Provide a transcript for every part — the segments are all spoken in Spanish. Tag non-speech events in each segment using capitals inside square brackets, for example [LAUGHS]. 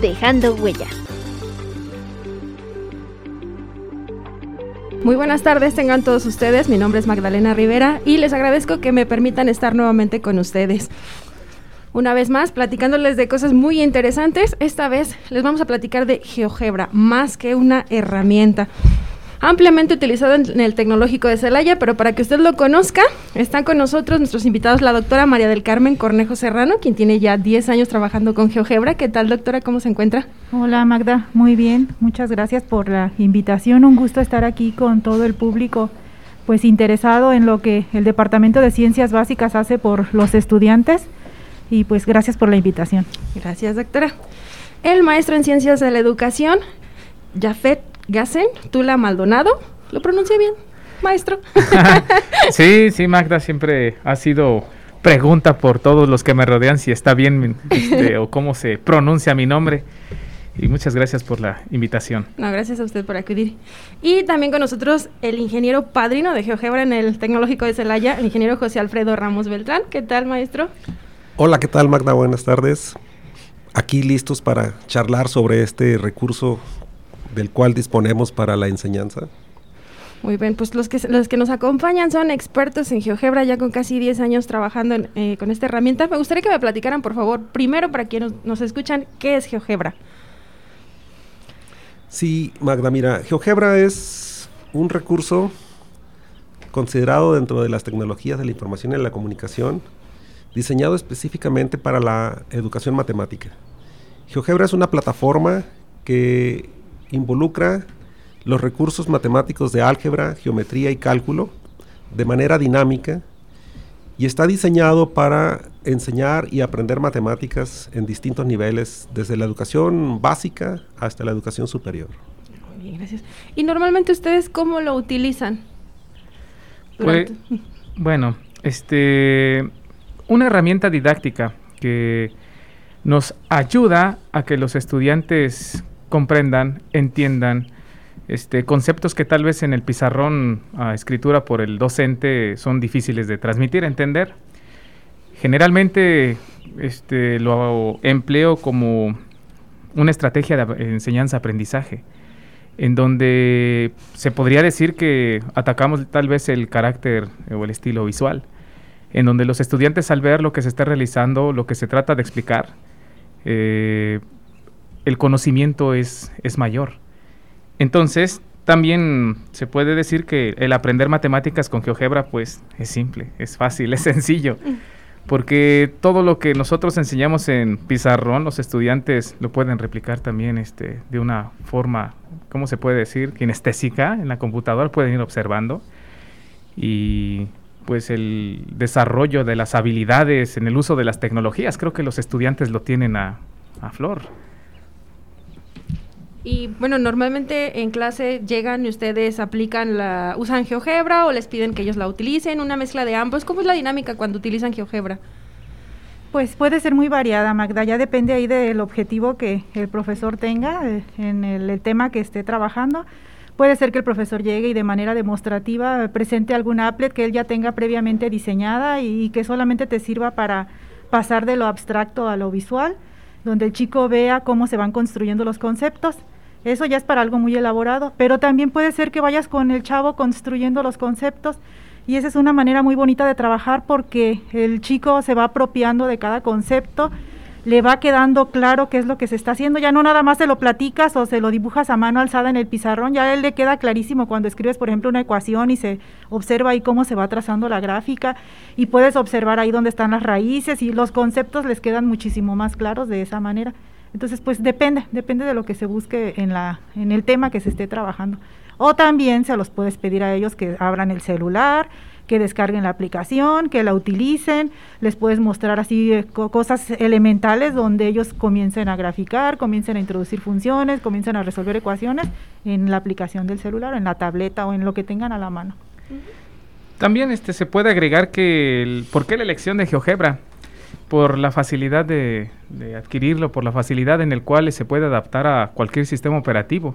dejando huella. Muy buenas tardes, tengan todos ustedes. Mi nombre es Magdalena Rivera y les agradezco que me permitan estar nuevamente con ustedes. Una vez más, platicándoles de cosas muy interesantes, esta vez les vamos a platicar de GeoGebra, más que una herramienta ampliamente utilizado en el Tecnológico de Celaya, pero para que usted lo conozca, están con nosotros nuestros invitados, la doctora María del Carmen Cornejo Serrano, quien tiene ya 10 años trabajando con GeoGebra. ¿Qué tal, doctora? ¿Cómo se encuentra? Hola, Magda. Muy bien. Muchas gracias por la invitación. Un gusto estar aquí con todo el público pues interesado en lo que el Departamento de Ciencias Básicas hace por los estudiantes y pues gracias por la invitación. Gracias, doctora. El maestro en Ciencias de la Educación, Jafet Gassen, Tula Maldonado. ¿Lo pronuncié bien, maestro? [LAUGHS] [LAUGHS] sí, sí, Magda, siempre ha sido pregunta por todos los que me rodean si está bien este, [LAUGHS] o cómo se pronuncia mi nombre. Y muchas gracias por la invitación. No, gracias a usted por acudir. Y también con nosotros el ingeniero padrino de GeoGebra en el Tecnológico de Celaya, el ingeniero José Alfredo Ramos Beltrán. ¿Qué tal, maestro? Hola, ¿qué tal, Magda? Buenas tardes. Aquí listos para charlar sobre este recurso del cual disponemos para la enseñanza? Muy bien, pues los que, los que nos acompañan son expertos en GeoGebra, ya con casi 10 años trabajando eh, con esta herramienta. Me gustaría que me platicaran, por favor, primero para quienes nos, escuchan, ¿qué es GeoGebra? Sí, Magda, mira, GeoGebra es un recurso considerado dentro de las tecnologías de la información y la comunicación, diseñado específicamente para la educación matemática. GeoGebra es una plataforma que involucra los recursos matemáticos de álgebra, geometría y cálculo de manera dinámica y está diseñado para enseñar y aprender matemáticas en distintos niveles, desde la educación básica hasta la educación superior. Muy bien, gracias. ¿Y normalmente ustedes cómo lo utilizan? Pues, bueno, este, una herramienta didáctica que nos ayuda a que los estudiantes comprendan, entiendan este, conceptos que tal vez en el pizarrón a escritura por el docente son difíciles de transmitir, entender. Generalmente este, lo empleo como una estrategia de enseñanza-aprendizaje, en donde se podría decir que atacamos tal vez el carácter o el estilo visual, en donde los estudiantes al ver lo que se está realizando, lo que se trata de explicar, eh, el conocimiento es, es mayor. Entonces, también se puede decir que el aprender matemáticas con GeoGebra, pues, es simple, es fácil, [LAUGHS] es sencillo. Porque todo lo que nosotros enseñamos en pizarrón, los estudiantes lo pueden replicar también este, de una forma, ¿cómo se puede decir? Kinestésica, en la computadora pueden ir observando. Y pues el desarrollo de las habilidades en el uso de las tecnologías, creo que los estudiantes lo tienen a, a flor. Y bueno, normalmente en clase llegan y ustedes aplican la, usan GeoGebra o les piden que ellos la utilicen, una mezcla de ambos. ¿Cómo es la dinámica cuando utilizan GeoGebra? Pues puede ser muy variada, Magda. Ya depende ahí del objetivo que el profesor tenga eh, en el, tema que esté trabajando. Puede ser que el profesor llegue y de manera demostrativa presente alguna applet que él ya tenga previamente diseñada y que solamente te sirva para pasar de lo abstracto a lo visual, donde el chico vea cómo se van construyendo los conceptos. Eso ya es para algo muy elaborado, pero también puede ser que vayas con el chavo construyendo los conceptos y esa es una manera muy bonita de trabajar porque el chico se va apropiando de cada concepto, le va quedando claro qué es lo que se está haciendo, ya no nada más se lo platicas o se lo dibujas a mano alzada en el pizarrón, ya él le queda clarísimo cuando escribes, por ejemplo, una ecuación y se observa ahí cómo se va trazando la gráfica y puedes observar ahí dónde están las raíces y los conceptos les quedan muchísimo más claros de esa manera. Entonces, pues depende, depende de lo que se busque en, la, en el tema que se esté trabajando. O también se los puedes pedir a ellos que abran el celular, que descarguen la aplicación, que la utilicen, les puedes mostrar así eh, cosas elementales donde ellos comiencen a graficar, comiencen a introducir funciones, comiencen a resolver ecuaciones en la aplicación del celular, en la tableta o en lo que tengan a la mano. También este, se puede agregar que, el, ¿por qué la elección de GeoGebra? Por la facilidad de, adquirirlo, por la facilidad en el cual se puede adaptar a cualquier sistema operativo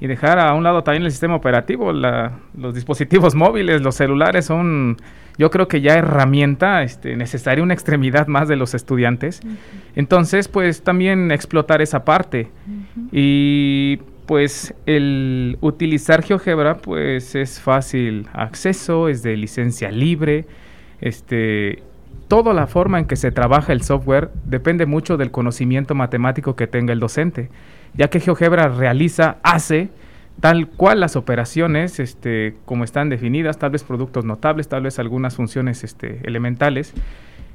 y dejar a un lado también el sistema operativo, los dispositivos [LAUGHS] móviles, los celulares son, yo creo que ya herramienta este, necesaria, una extremidad más de los estudiantes. Entonces, pues también explotar esa parte. Y pues el utilizar GeoGebra pues es fácil acceso, es de licencia libre, este toda la forma en que se trabaja el software depende mucho del conocimiento matemático que tenga el docente, ya que GeoGebra realiza, hace tal cual las operaciones, este, como están definidas, tal vez productos notables, tal vez algunas funciones este, elementales,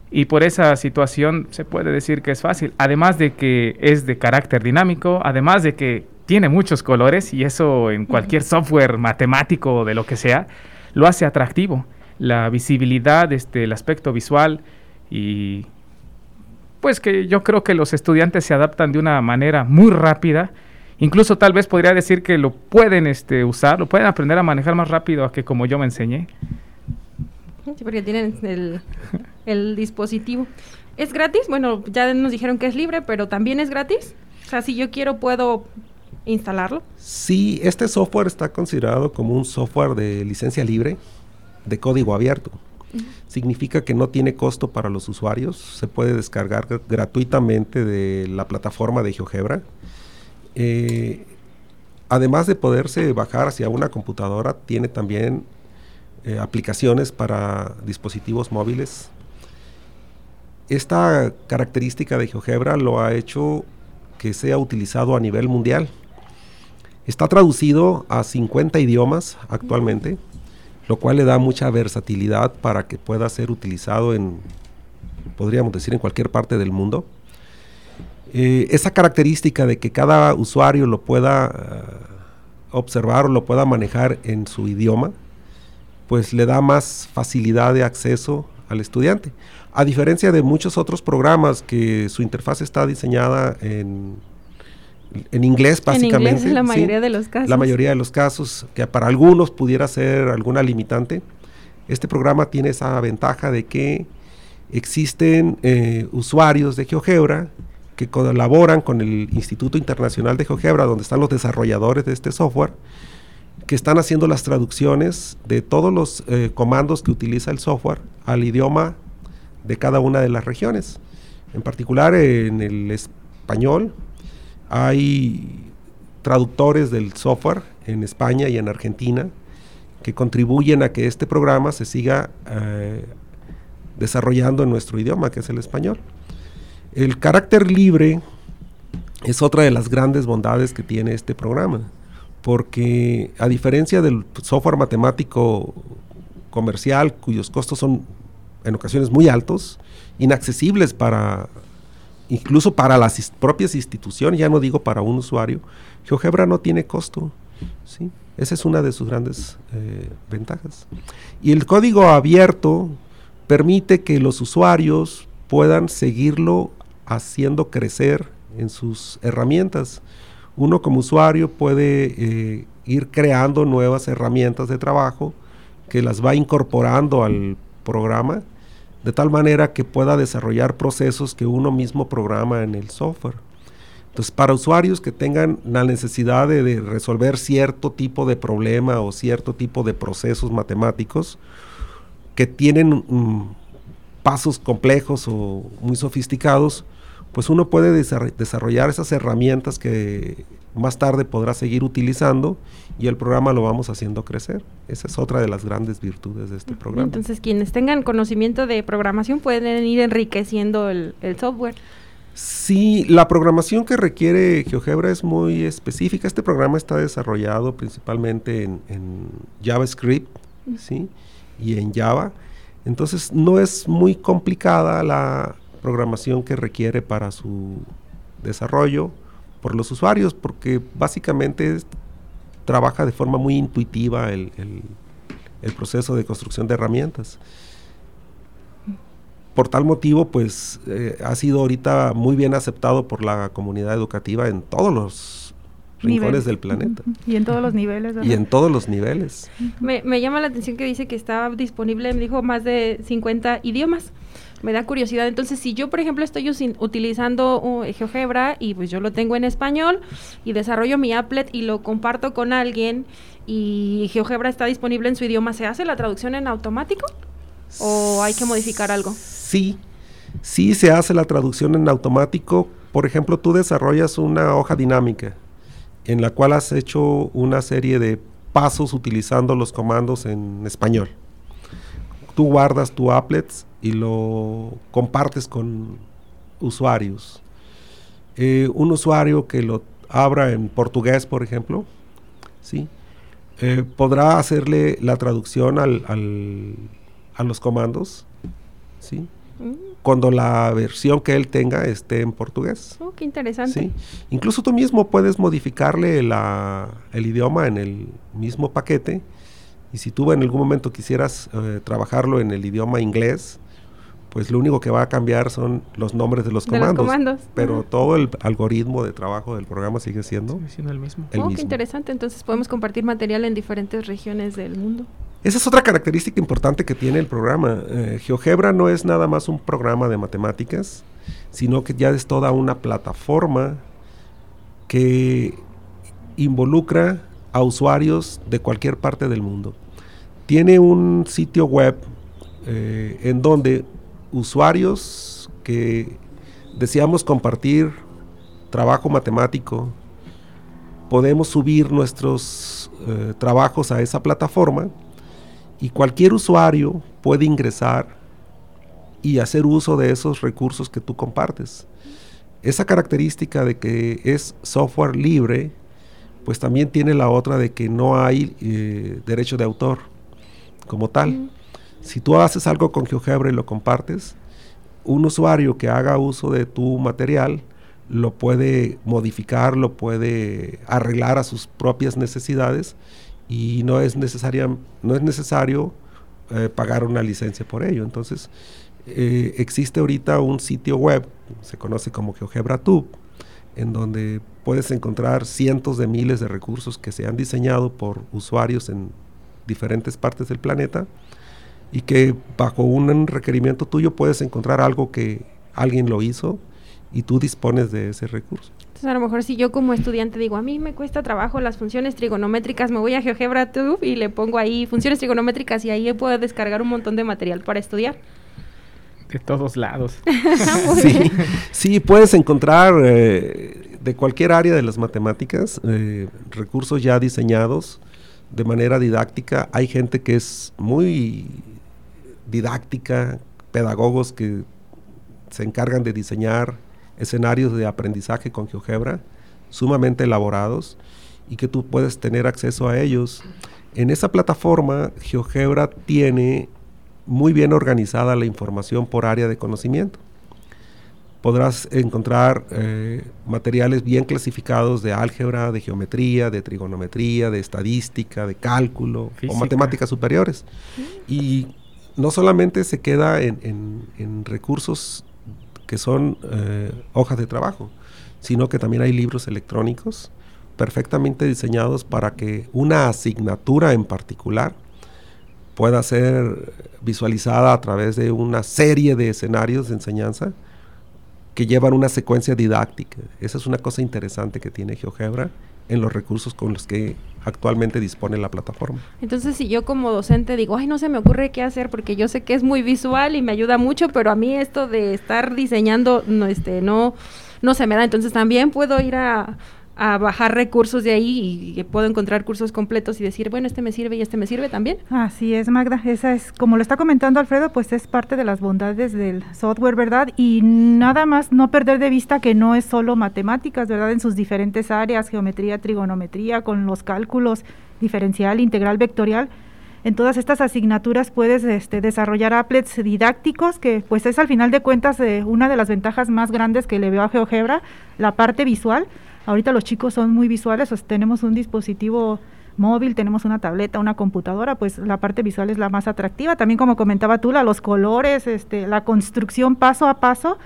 y por esa situación se puede decir que es fácil, además de que es de carácter dinámico, además de que tiene muchos colores y eso en cualquier software matemático o de lo que sea, lo hace atractivo. La visibilidad, este, el aspecto visual y pues que yo creo que los estudiantes se adaptan de una manera muy rápida. Incluso tal vez podría decir que lo pueden este, usar, lo pueden aprender a manejar más rápido a que como yo me enseñé. Sí, porque tienen el, el dispositivo. ¿Es gratis? Bueno, ya nos dijeron que es libre, pero también es gratis. O sea, si yo quiero, puedo instalarlo? Sí, este software está considerado como un software de licencia libre, de código abierto. Significa que no tiene costo para los usuarios, se puede descargar gratuitamente de la plataforma de GeoGebra. Eh, además de poderse bajar hacia una computadora, tiene también eh, aplicaciones para dispositivos móviles. Esta característica de GeoGebra lo ha hecho que sea utilizado a nivel mundial. Está traducido a 50 idiomas actualmente, lo cual le da mucha versatilidad para que pueda ser utilizado en, podríamos decir, en cualquier parte del mundo. Eh, esa característica de que cada usuario lo pueda eh, observar o lo pueda manejar en su idioma, pues le da más facilidad de acceso al estudiante. A diferencia de muchos otros programas que su interfaz está diseñada en en inglés básicamente. En inglés, la mayoría de los casos. La mayoría de los casos, que para algunos pudiera ser alguna limitante. Este programa tiene esa ventaja de que existen eh, usuarios de GeoGebra que colaboran con el Instituto Internacional de GeoGebra, donde están los desarrolladores de este software, que están haciendo las traducciones de todos los eh, comandos que utiliza el software al idioma de cada una de las regiones. En particular en el español, hay traductores del software en España y en Argentina que contribuyen a que este programa se siga eh, desarrollando en nuestro idioma, que es el español. El carácter libre es otra de las grandes bondades que tiene este programa, porque a diferencia del software matemático comercial, cuyos costos son en ocasiones muy altos, inaccesibles para incluso para las propias instituciones, ya no digo para un usuario, GeoGebra no tiene costo. ¿sí? Esa es una de sus grandes eh, ventajas. Y el código abierto permite que los usuarios puedan seguirlo haciendo crecer en sus herramientas. Uno como usuario puede eh, ir creando nuevas herramientas de trabajo que las va incorporando al programa de tal manera que pueda desarrollar procesos que uno mismo programa en el software. Entonces, para usuarios que tengan la necesidad de, resolver cierto tipo de problema o cierto tipo de procesos matemáticos que tienen mm, pasos complejos o muy sofisticados, pues uno puede desarrollar esas herramientas que más tarde podrá seguir utilizando y el programa lo vamos haciendo crecer. Esa es otra de las grandes virtudes de este programa. Entonces, quienes tengan conocimiento de programación pueden ir enriqueciendo el, software. Sí, la programación que requiere GeoGebra es muy específica. Este programa está desarrollado principalmente en, JavaScript ¿sí? y en Java. Entonces no es muy complicada la programación que requiere para su desarrollo por los usuarios, porque básicamente trabaja de forma muy intuitiva el, el proceso de construcción de herramientas. Por tal motivo, pues eh, ha sido ahorita muy bien aceptado por la comunidad educativa en todos los rincones del planeta. Y en todos los niveles. Y en todos los niveles. Me, me, llama la atención que dice que está disponible, me dijo, más de 50 idiomas. Me da curiosidad. Entonces, si yo, por ejemplo, estoy utilizando uh, GeoGebra y pues yo lo tengo en español y desarrollo mi applet y lo comparto con alguien y GeoGebra está disponible en su idioma, ¿se hace la traducción en automático? ¿O hay que modificar algo? Sí, sí se hace la traducción en automático. Por ejemplo, tú desarrollas una hoja dinámica en la cual has hecho una serie de pasos utilizando los comandos en español. Tú guardas tu applet y lo compartes con usuarios. Eh, un usuario que lo abra en portugués, por ejemplo, ¿sí? Eh, podrá hacerle la traducción al, a los comandos, ¿sí? Mm. Cuando la versión que él tenga esté en portugués. Oh, qué interesante. Incluso tú mismo puedes modificarle el idioma en el mismo paquete. Y si tú en algún momento quisieras eh, trabajarlo en el idioma inglés, pues lo único que va a cambiar son los nombres de los comandos. Pero todo el algoritmo de trabajo del programa sigue siendo, el mismo. oh, qué interesante. Entonces podemos compartir material en diferentes regiones del mundo. Esa es otra característica importante que tiene el programa. Eh, GeoGebra no es nada más un programa de matemáticas, sino que ya es toda una plataforma que involucra a usuarios de cualquier parte del mundo. Tiene un sitio web eh, en donde usuarios que deseamos compartir trabajo matemático, podemos subir nuestros eh, trabajos a esa plataforma y cualquier usuario puede ingresar y hacer uso de esos recursos que tú compartes. Esa característica de que es software libre, pues también tiene la otra de que no hay eh, derecho de autor como tal. Si tú haces algo con GeoGebra y lo compartes, un usuario que haga uso de tu material lo puede modificar, lo puede arreglar a sus propias necesidades y no es, necesaria, no es necesario eh, pagar una licencia por ello. Entonces, eh, existe ahorita un sitio web, se conoce como GeoGebraTube, en donde puedes encontrar cientos de miles de recursos que se han diseñado por usuarios en diferentes partes del planeta y que bajo un requerimiento tuyo puedes encontrar algo que alguien lo hizo y tú dispones de ese recurso. Entonces, a lo mejor si yo como estudiante digo, a mí me cuesta trabajo las funciones trigonométricas, me voy a GeoGebra Tube y le pongo ahí funciones trigonométricas y ahí puedo descargar un montón de material para estudiar. De todos lados. [LAUGHS] [LAUGHS] sí, sí, puedes encontrar eh, de cualquier área de las matemáticas eh, recursos ya diseñados de manera didáctica. Hay gente que es muy didáctica, pedagogos que se encargan de diseñar escenarios de aprendizaje con GeoGebra sumamente elaborados y que tú puedes tener acceso a ellos. En esa plataforma, GeoGebra tiene muy bien organizada la información por área de conocimiento. Podrás encontrar eh, materiales bien clasificados de álgebra, de geometría, de trigonometría, de estadística, de cálculo o matemáticas superiores. Y no solamente se queda en, recursos que son eh, hojas de trabajo, sino que también hay libros electrónicos perfectamente diseñados para que una asignatura en particular pueda ser visualizada a través de una serie de escenarios de enseñanza que llevan una secuencia didáctica. Esa es una cosa interesante que tiene GeoGebra en los recursos con los que actualmente dispone la plataforma. Entonces, si yo como docente digo, ay, no se me ocurre qué hacer porque yo sé que es muy visual y me ayuda mucho, pero a mí esto de estar diseñando no este no no se me da, entonces también puedo ir a, a bajar recursos de ahí y, puedo encontrar cursos completos y decir, bueno, este me sirve y este me sirve también. Así es, Magda. Esa es, como lo está comentando Alfredo, pues es parte de las bondades del software, ¿verdad? Y nada más no perder de vista que no es solo matemáticas, ¿verdad? En sus diferentes áreas, geometría, trigonometría, con los cálculos diferencial, integral, vectorial. En todas estas asignaturas puedes este, desarrollar applets didácticos, que pues es al final de cuentas eh, una de las ventajas más grandes que le veo a GeoGebra, la parte visual Ahorita los chicos son muy visuales, tenemos un dispositivo móvil, tenemos una tableta, una computadora, pues la parte visual es la más atractiva. También como comentaba tú, los colores, este, la construcción paso a paso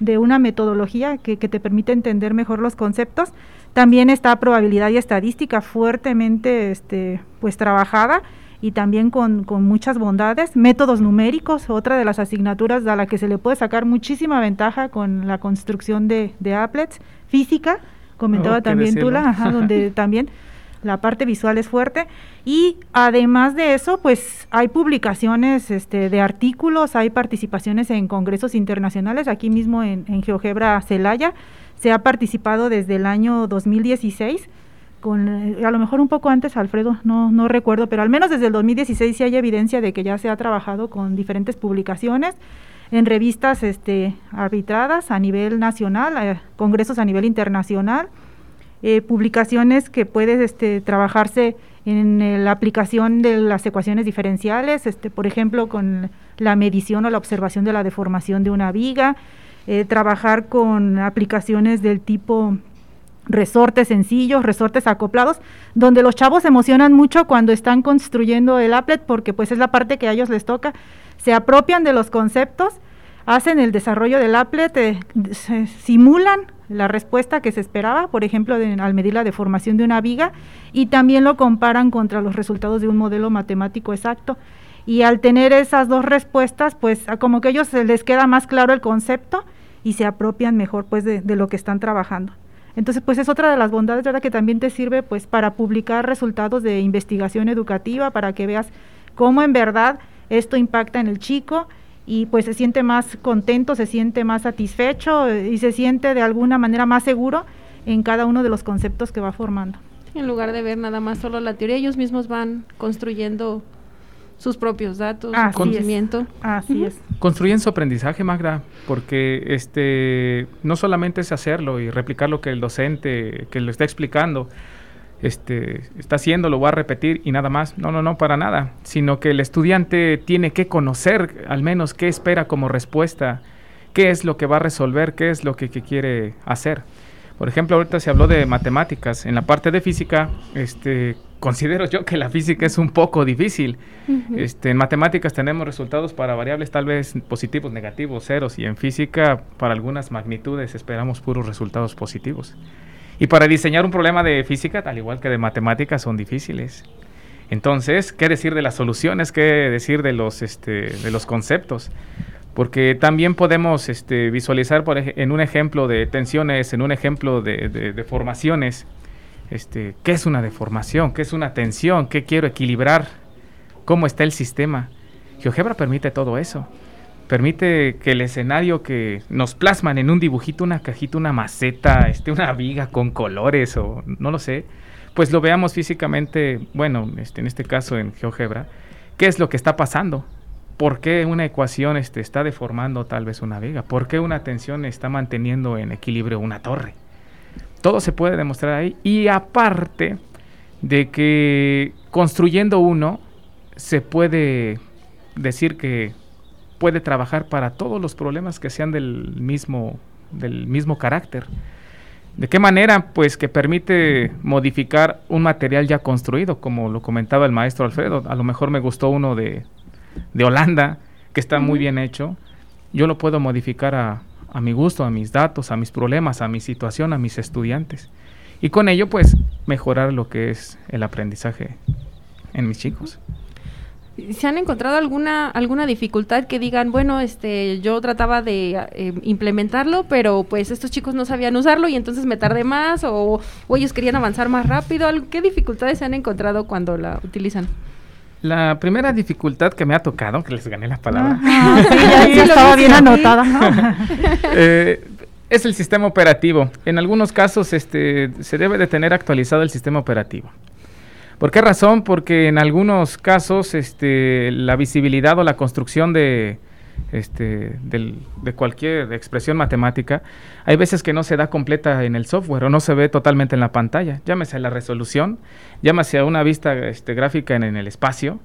de una metodología que, que te permite entender mejor los conceptos. También está probabilidad y estadística fuertemente este, pues trabajada y también con, con, muchas bondades. Métodos numéricos, otra de las asignaturas a la que se le puede sacar muchísima ventaja con la construcción de, de applets. Física, comentaba oh, también Tula, [LAUGHS] donde también la parte visual es fuerte. Y además de eso pues hay publicaciones este, de artículos, hay participaciones en congresos internacionales, aquí mismo en, en GeoGebra Celaya se ha participado desde el año 2016 con, a lo mejor un poco antes, Alfredo, no, no recuerdo, pero al menos desde el 2016 sí hay evidencia de que ya se ha trabajado con diferentes publicaciones en revistas este, arbitradas a nivel nacional, eh, congresos a nivel internacional, eh, publicaciones que puede este, trabajarse en la aplicación de las ecuaciones diferenciales, este, por ejemplo, con la medición o la observación de la deformación de una viga, eh, trabajar con aplicaciones del tipo resortes sencillos, resortes acoplados, donde los chavos se emocionan mucho cuando están construyendo el applet porque pues es la parte que a ellos les toca, se apropian de los conceptos, hacen el desarrollo del applet, simulan la respuesta que se esperaba, por ejemplo, al medir la deformación de una viga, y también lo comparan contra los resultados de un modelo matemático exacto. Y al tener esas dos respuestas, pues como que a ellos se les queda más claro el concepto y se apropian mejor pues de, lo que están trabajando. Entonces, pues es otra de las bondades, ¿verdad? Que también te sirve pues para publicar resultados de investigación educativa, para que veas cómo en verdad esto impacta en el chico y pues se siente más contento, se siente más satisfecho y se siente de alguna manera más seguro en cada uno de los conceptos que va formando. En lugar de ver nada más solo la teoría, ellos mismos van construyendo sus propios datos, su conocimiento. Así es. Construyen su aprendizaje, Magda, porque este no solamente es hacerlo y replicar lo que el docente que lo está explicando, este, está haciendo, lo va a repetir y nada más. No, no, no, para nada. Sino que el estudiante tiene que conocer al menos qué espera como respuesta, qué es lo que va a resolver, qué es lo que, quiere hacer. Por ejemplo, ahorita se habló de matemáticas. En la parte de física, este, considero yo que la física es un poco difícil. este, en matemáticas tenemos resultados para variables tal vez positivos, negativos, ceros, y en física para algunas magnitudes esperamos puros resultados positivos. Y para diseñar un problema de física, al igual que de matemáticas, son difíciles. Entonces, ¿qué decir de las soluciones? ¿Qué decir de los, este, de los conceptos? Porque también podemos este, visualizar por en un ejemplo de tensiones, en un ejemplo de, de deformaciones, este, qué es una deformación, qué es una tensión, qué quiero equilibrar, cómo está el sistema. GeoGebra permite todo eso permite que el escenario que nos plasman en un dibujito, una cajita, una maceta, este, una viga con colores o no lo sé, pues lo veamos físicamente, bueno, este, en este caso en GeoGebra, qué es lo que está pasando, por qué una ecuación este, está deformando tal vez una viga, por qué una tensión está manteniendo en equilibrio una torre. Todo se puede demostrar ahí y aparte de que construyendo uno se puede decir que puede trabajar para todos los problemas que sean del mismo, del mismo carácter. ¿De qué manera? Pues que permite modificar un material ya construido, como lo comentaba el maestro Alfredo. A lo mejor me gustó uno de, de Holanda, que está muy bien hecho. Yo lo puedo modificar a, a mi gusto, a mis datos, a mis problemas, a mi situación, a mis estudiantes. Y con ello, pues, mejorar lo que es el aprendizaje en mis chicos. ¿Se han encontrado alguna alguna dificultad que digan, bueno, este, yo trataba de eh, implementarlo, pero pues estos chicos no sabían usarlo y entonces me tardé más o, ellos querían avanzar más rápido? ¿Qué dificultades se han encontrado cuando la utilizan? La primera dificultad que me ha tocado, que les gané la palabra. sí, [LAUGHS] estaba bien anotada. [LAUGHS] Eh, es el sistema operativo. En algunos casos este, se debe de tener actualizado el sistema operativo. ¿Por qué razón? Porque en algunos casos este, la visibilidad o la construcción de, este, de cualquier expresión matemática, hay veces que no se da completa en el software o no se ve totalmente en la pantalla. Llámese a la resolución, llámese a una vista este, gráfica en, el espacio,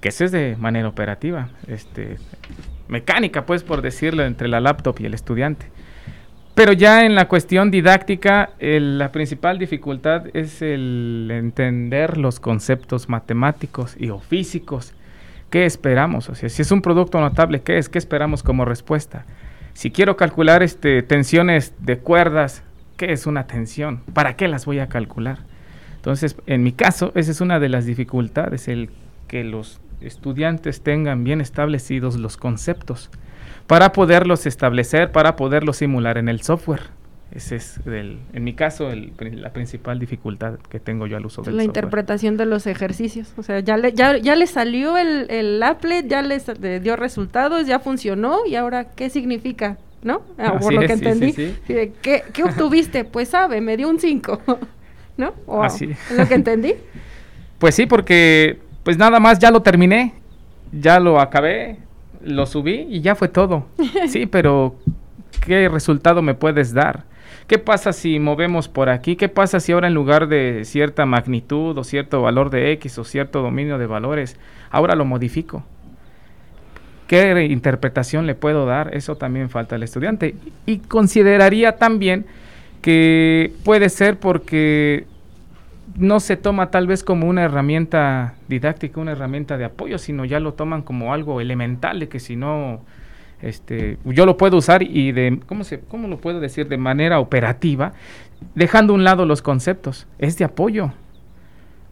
que eso es de manera operativa, este, mecánica, pues por decirlo, entre la laptop y el estudiante. Pero ya en la cuestión didáctica, la principal dificultad es el entender los conceptos matemáticos y físicos. ¿Qué esperamos? O sea, si es un producto notable, ¿qué es? ¿Qué esperamos como respuesta? Si quiero calcular este, tensiones de cuerdas, ¿qué es una tensión? ¿Para qué las voy a calcular? Entonces, en mi caso, esa es una de las dificultades, el que los estudiantes tengan bien establecidos los conceptos para poderlos establecer, para poderlos simular en el software. Ese es, en mi caso, la principal dificultad que tengo yo al uso del la interpretación de los ejercicios. O sea, ya le, ya, ya le salió el, el applet, ya les dio resultados, ya funcionó, y ahora, ¿qué significa? ¿No? Ah, por lo que entendí. ¿Qué, ¿Qué, obtuviste? Pues sabe, me dio un 5. [LAUGHS] ¿No? Así. ¿Lo que entendí? [LAUGHS] Pues sí, porque pues nada más ya lo terminé, ya lo acabé, lo subí y ya fue todo. [LAUGHS] Sí, pero ¿qué resultado me puedes dar? ¿Qué pasa si movemos por aquí? ¿Qué pasa si ahora en lugar de cierta magnitud o cierto valor de X o cierto dominio de valores, ahora lo modifico? ¿Qué interpretación le puedo dar? Eso también falta al estudiante. Y consideraría también que puede ser porque no se toma tal vez como una herramienta didáctica, una herramienta de apoyo, sino ya lo toman como algo elemental de que si no, este, yo lo puedo usar y de, ¿cómo, se, ¿cómo lo puedo decir? De manera operativa, dejando a un lado los conceptos. Es de apoyo,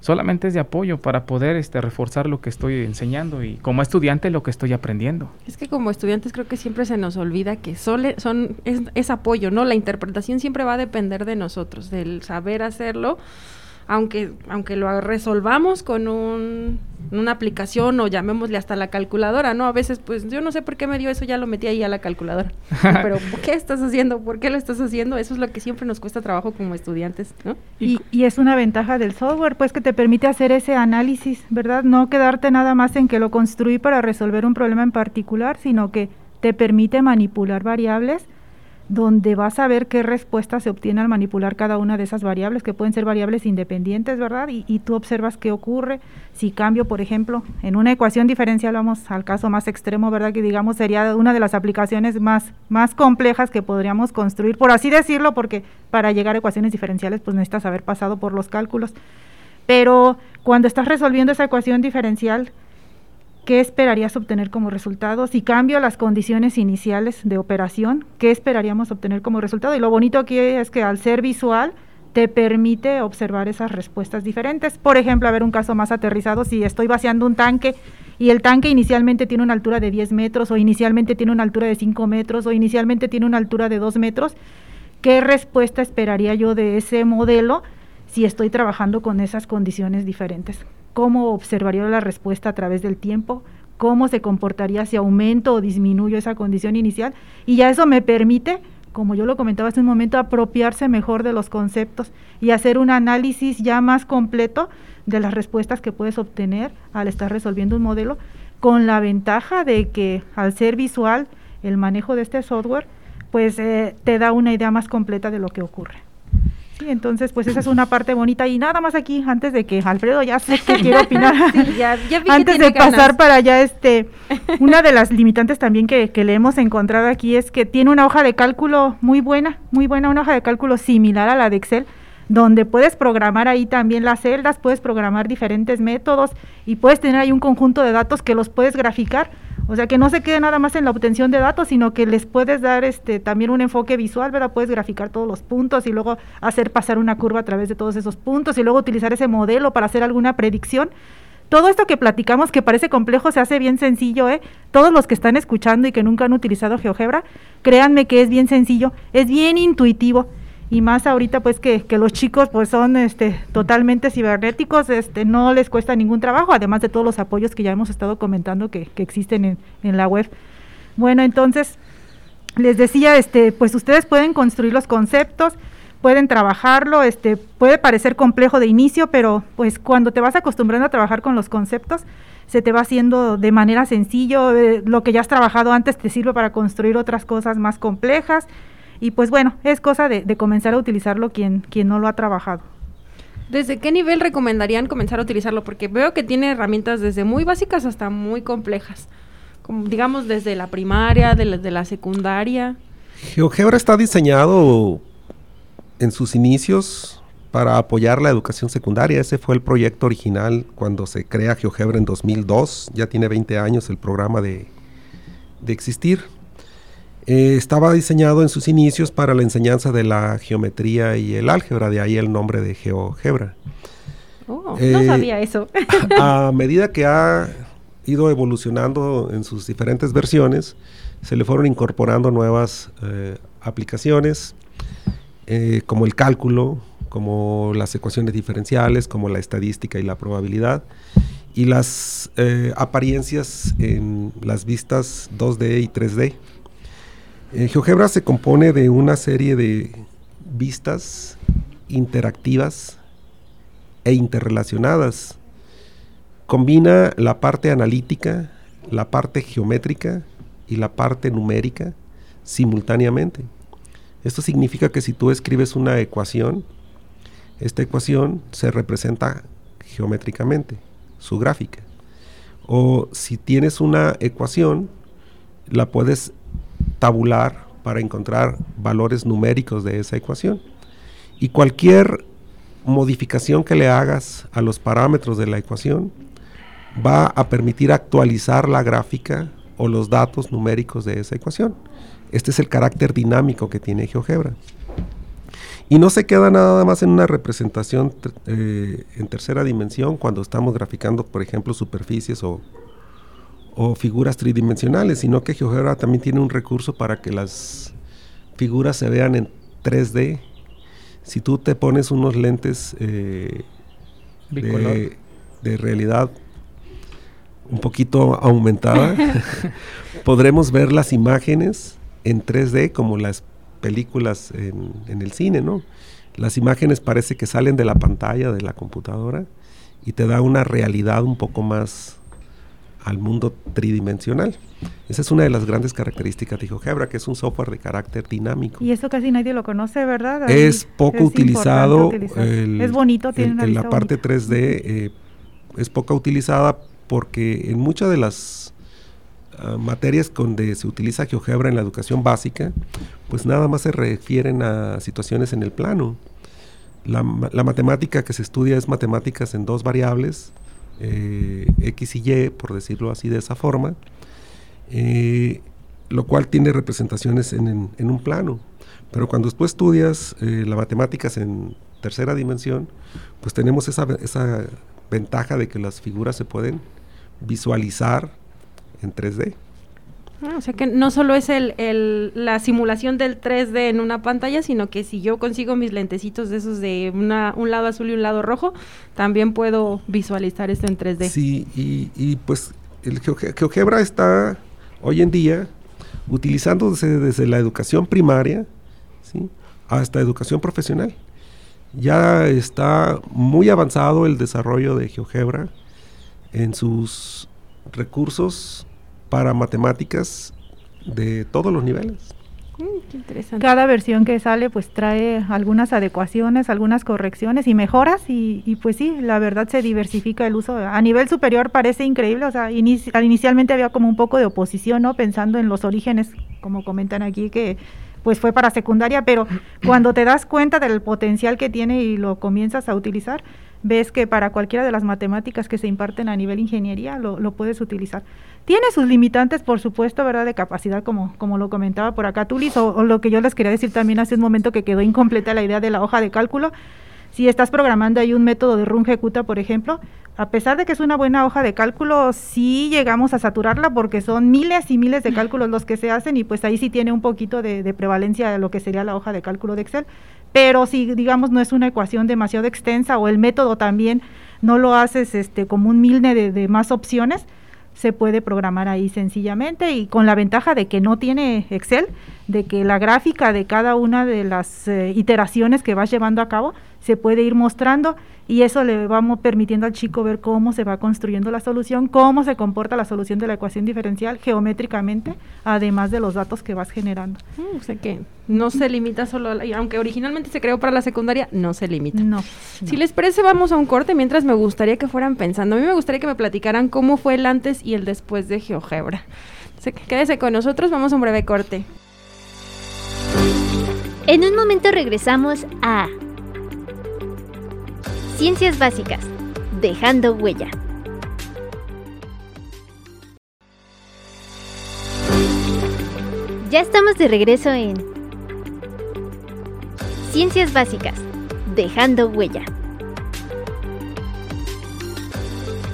solamente es de apoyo para poder este, reforzar lo que estoy enseñando y como estudiante lo que estoy aprendiendo. Es que como estudiantes creo que siempre se nos olvida que solo son, es, es apoyo, ¿no? La interpretación siempre va a depender de nosotros, del saber hacerlo aunque, aunque lo resolvamos con un, una aplicación o llamémosle hasta la calculadora, ¿no? A veces, pues yo no sé por qué me dio eso, ya lo metí ahí a la calculadora. [LAUGHS] Pero, ¿qué estás haciendo? ¿Por qué lo estás haciendo? Eso es lo que siempre nos cuesta trabajo como estudiantes, ¿no? Y, y es una ventaja del software, pues que te permite hacer ese análisis, ¿verdad? No quedarte nada más en que lo construí para resolver un problema en particular, sino que te permite manipular variables donde vas a ver qué respuesta se obtiene al manipular cada una de esas variables, que pueden ser variables independientes, ¿verdad? Y, tú observas qué ocurre. Si cambio, por ejemplo, en una ecuación diferencial, vamos al caso más extremo, ¿verdad? Que digamos sería una de las aplicaciones más, más complejas que podríamos construir, por así decirlo, porque para llegar a ecuaciones diferenciales, pues necesitas haber pasado por los cálculos. Pero cuando estás resolviendo esa ecuación diferencial, ¿qué esperarías obtener como resultado? Si cambio las condiciones iniciales de operación, ¿qué esperaríamos obtener como resultado? Y lo bonito aquí es que al ser visual te permite observar esas respuestas diferentes. Por ejemplo, a ver un caso más aterrizado, si estoy vaciando un tanque y el tanque inicialmente tiene una altura de 10 metros o inicialmente tiene una altura de 5 metros o inicialmente tiene una altura de 2 metros, ¿qué respuesta esperaría yo de ese modelo si estoy trabajando con esas condiciones diferentes? Cómo observaría la respuesta a través del tiempo, cómo se comportaría si aumento o disminuyo esa condición inicial y ya eso me permite, como yo lo comentaba hace un momento, apropiarse mejor de los conceptos y hacer un análisis ya más completo de las respuestas que puedes obtener al estar resolviendo un modelo, con la ventaja de que al ser visual el manejo de este software, pues eh, te da una idea más completa de lo que ocurre. Sí, entonces pues esa es una parte bonita. Y nada más aquí antes de que Alfredo ya sé que quiere [LAUGHS] opinar. Antes de pasar para allá este [LAUGHS] una de las limitantes también que, que, le hemos encontrado aquí es que tiene una hoja de cálculo muy buena muy buena una hoja de cálculo similar a la de Excel donde puedes programar ahí también las celdas puedes programar diferentes métodos y puedes tener ahí un conjunto de datos que los puedes graficar o sea, que no se quede nada más en la obtención de datos, sino que les puedes dar este también un enfoque visual, ¿verdad? Puedes graficar todos los puntos y luego hacer pasar una curva a través de todos esos puntos y luego utilizar ese modelo para hacer alguna predicción. Todo esto que platicamos, que parece complejo, se hace bien sencillo, ¿eh? Todos los que están escuchando y que nunca han utilizado GeoGebra, créanme que es bien sencillo, es bien intuitivo y más ahorita pues que, los chicos pues son este totalmente cibernéticos, este no les cuesta ningún trabajo, además de todos los apoyos que ya hemos estado comentando que, existen en, en, la web. Bueno, entonces les decía, este, pues ustedes pueden construir los conceptos, pueden trabajarlo, este, puede parecer complejo de inicio, pero pues cuando te vas acostumbrando a trabajar con los conceptos, se te va haciendo de manera sencillo, eh, lo que ya has trabajado antes te sirve para construir otras cosas más complejas y pues bueno, es cosa de, comenzar a utilizarlo quien, quien no lo ha trabajado. ¿Desde qué nivel recomendarían comenzar a utilizarlo? Porque veo que tiene herramientas desde muy básicas hasta muy complejas. Como, digamos desde la primaria, de la, de la secundaria. GeoGebra está diseñado en sus inicios para apoyar la educación secundaria. Ese fue el proyecto original cuando se crea GeoGebra en 2002. Ya tiene 20 años el programa de, existir. Eh, estaba diseñado en sus inicios para la enseñanza de la geometría y el álgebra, de ahí el nombre de GeoGebra. Oh, no eh, sabía eso. a [LAUGHS] medida que ha ido evolucionando en sus diferentes versiones, se le fueron incorporando nuevas eh, aplicaciones como el cálculo, como las ecuaciones diferenciales, como la estadística y la probabilidad, y las apariencias en las vistas 2D y 3D. Eh, GeoGebra se compone de una serie de vistas interactivas e interrelacionadas. Combina la parte analítica, la parte geométrica y la parte numérica simultáneamente. Esto significa que si tú escribes una ecuación, esta ecuación se representa geométricamente, su gráfica. O si tienes una ecuación, la puedes tabular para encontrar valores numéricos de esa ecuación. Y cualquier modificación que le hagas a los parámetros de la ecuación va a permitir actualizar la gráfica o los datos numéricos de esa ecuación. Este es el carácter dinámico que tiene GeoGebra. Y no se queda nada más en una representación eh, en tercera dimensión cuando estamos graficando, por ejemplo, superficies o, figuras tridimensionales, sino que GeoGebra también tiene un recurso para que las figuras se vean en 3D. Si tú te pones unos lentes eh, de, de realidad un poquito aumentada, [LAUGHS] podremos ver las imágenes en 3D como las películas en, el cine, ¿no? Las imágenes parece que salen de la pantalla de la computadora y te da una realidad un poco más al mundo tridimensional. Esa es una de las grandes características de GeoGebra, que es un software de carácter dinámico. Y eso casi nadie lo conoce, ¿verdad? Es poco utilizado. es bonito, tiene En la parte 3D eh, es poco utilizada porque en muchas de las Ah, materias donde se utiliza GeoGebra en la educación básica, pues nada más se refieren a situaciones en el plano. La, matemática que se estudia es matemáticas en dos variables, eh, X y Y, por decirlo así de esa forma, eh, lo cual tiene representaciones en, un plano. Pero cuando tú estudias eh, las matemáticas en tercera dimensión, pues tenemos esa, esa ventaja de que las figuras se pueden visualizar en 3D. Ah, o sea que no solo es el, la simulación del 3D en una pantalla, sino que si yo consigo mis lentecitos de esos de una, un lado azul y un lado rojo, también puedo visualizar esto en 3D. Sí, y, pues el GeoGebra está hoy en día utilizándose desde la educación primaria ¿sí? hasta educación profesional. Ya está muy avanzado el desarrollo de GeoGebra en sus recursos para matemáticas de todos los niveles. Mm, Cada versión que sale pues trae algunas adecuaciones, algunas correcciones y mejoras y, pues sí, la verdad se diversifica el uso. A nivel superior parece increíble, o sea, inicialmente había como un poco de oposición, ¿no? Pensando en los orígenes, como comentan aquí, que pues fue para secundaria, pero cuando te das cuenta del potencial que tiene y lo comienzas a utilizar, ves que para cualquiera de las matemáticas que se imparten a nivel ingeniería lo, lo puedes utilizar. Tiene sus limitantes, por supuesto, ¿verdad? De capacidad, como, como lo comentaba por acá Tulis, o, o lo que yo les quería decir también hace un momento que quedó incompleta la idea de la hoja de cálculo. Si estás programando ahí un método de run ejecuta, por ejemplo, a pesar de que es una buena hoja de cálculo, sí llegamos a saturarla porque son miles y miles de cálculos los que se hacen y pues ahí sí tiene un poquito de, de prevalencia de lo que sería la hoja de cálculo de Excel. Pero si, digamos, no es una ecuación demasiado extensa o el método también no lo haces este, como un milne de, más opciones, se puede programar ahí sencillamente y con la ventaja de que no tiene Excel, de que la gráfica de cada una de las eh, iteraciones que vas llevando a cabo se puede ir mostrando y eso le vamos permitiendo al chico ver cómo se va construyendo la solución, cómo se comporta la solución de la ecuación diferencial geométricamente, además de los datos que vas generando. Mm, o sea que no se limita solo, aunque originalmente se creó para la secundaria, no se limita. No. Si les parece, vamos a un corte mientras me gustaría que fueran pensando. A mí me gustaría que me platicaran cómo fue el antes y el después de GeoGebra. Quédese con nosotros, vamos a un breve corte. En un momento regresamos a Ciencias Básicas, dejando huella. Ya estamos de regreso en Ciencias Básicas, dejando huella.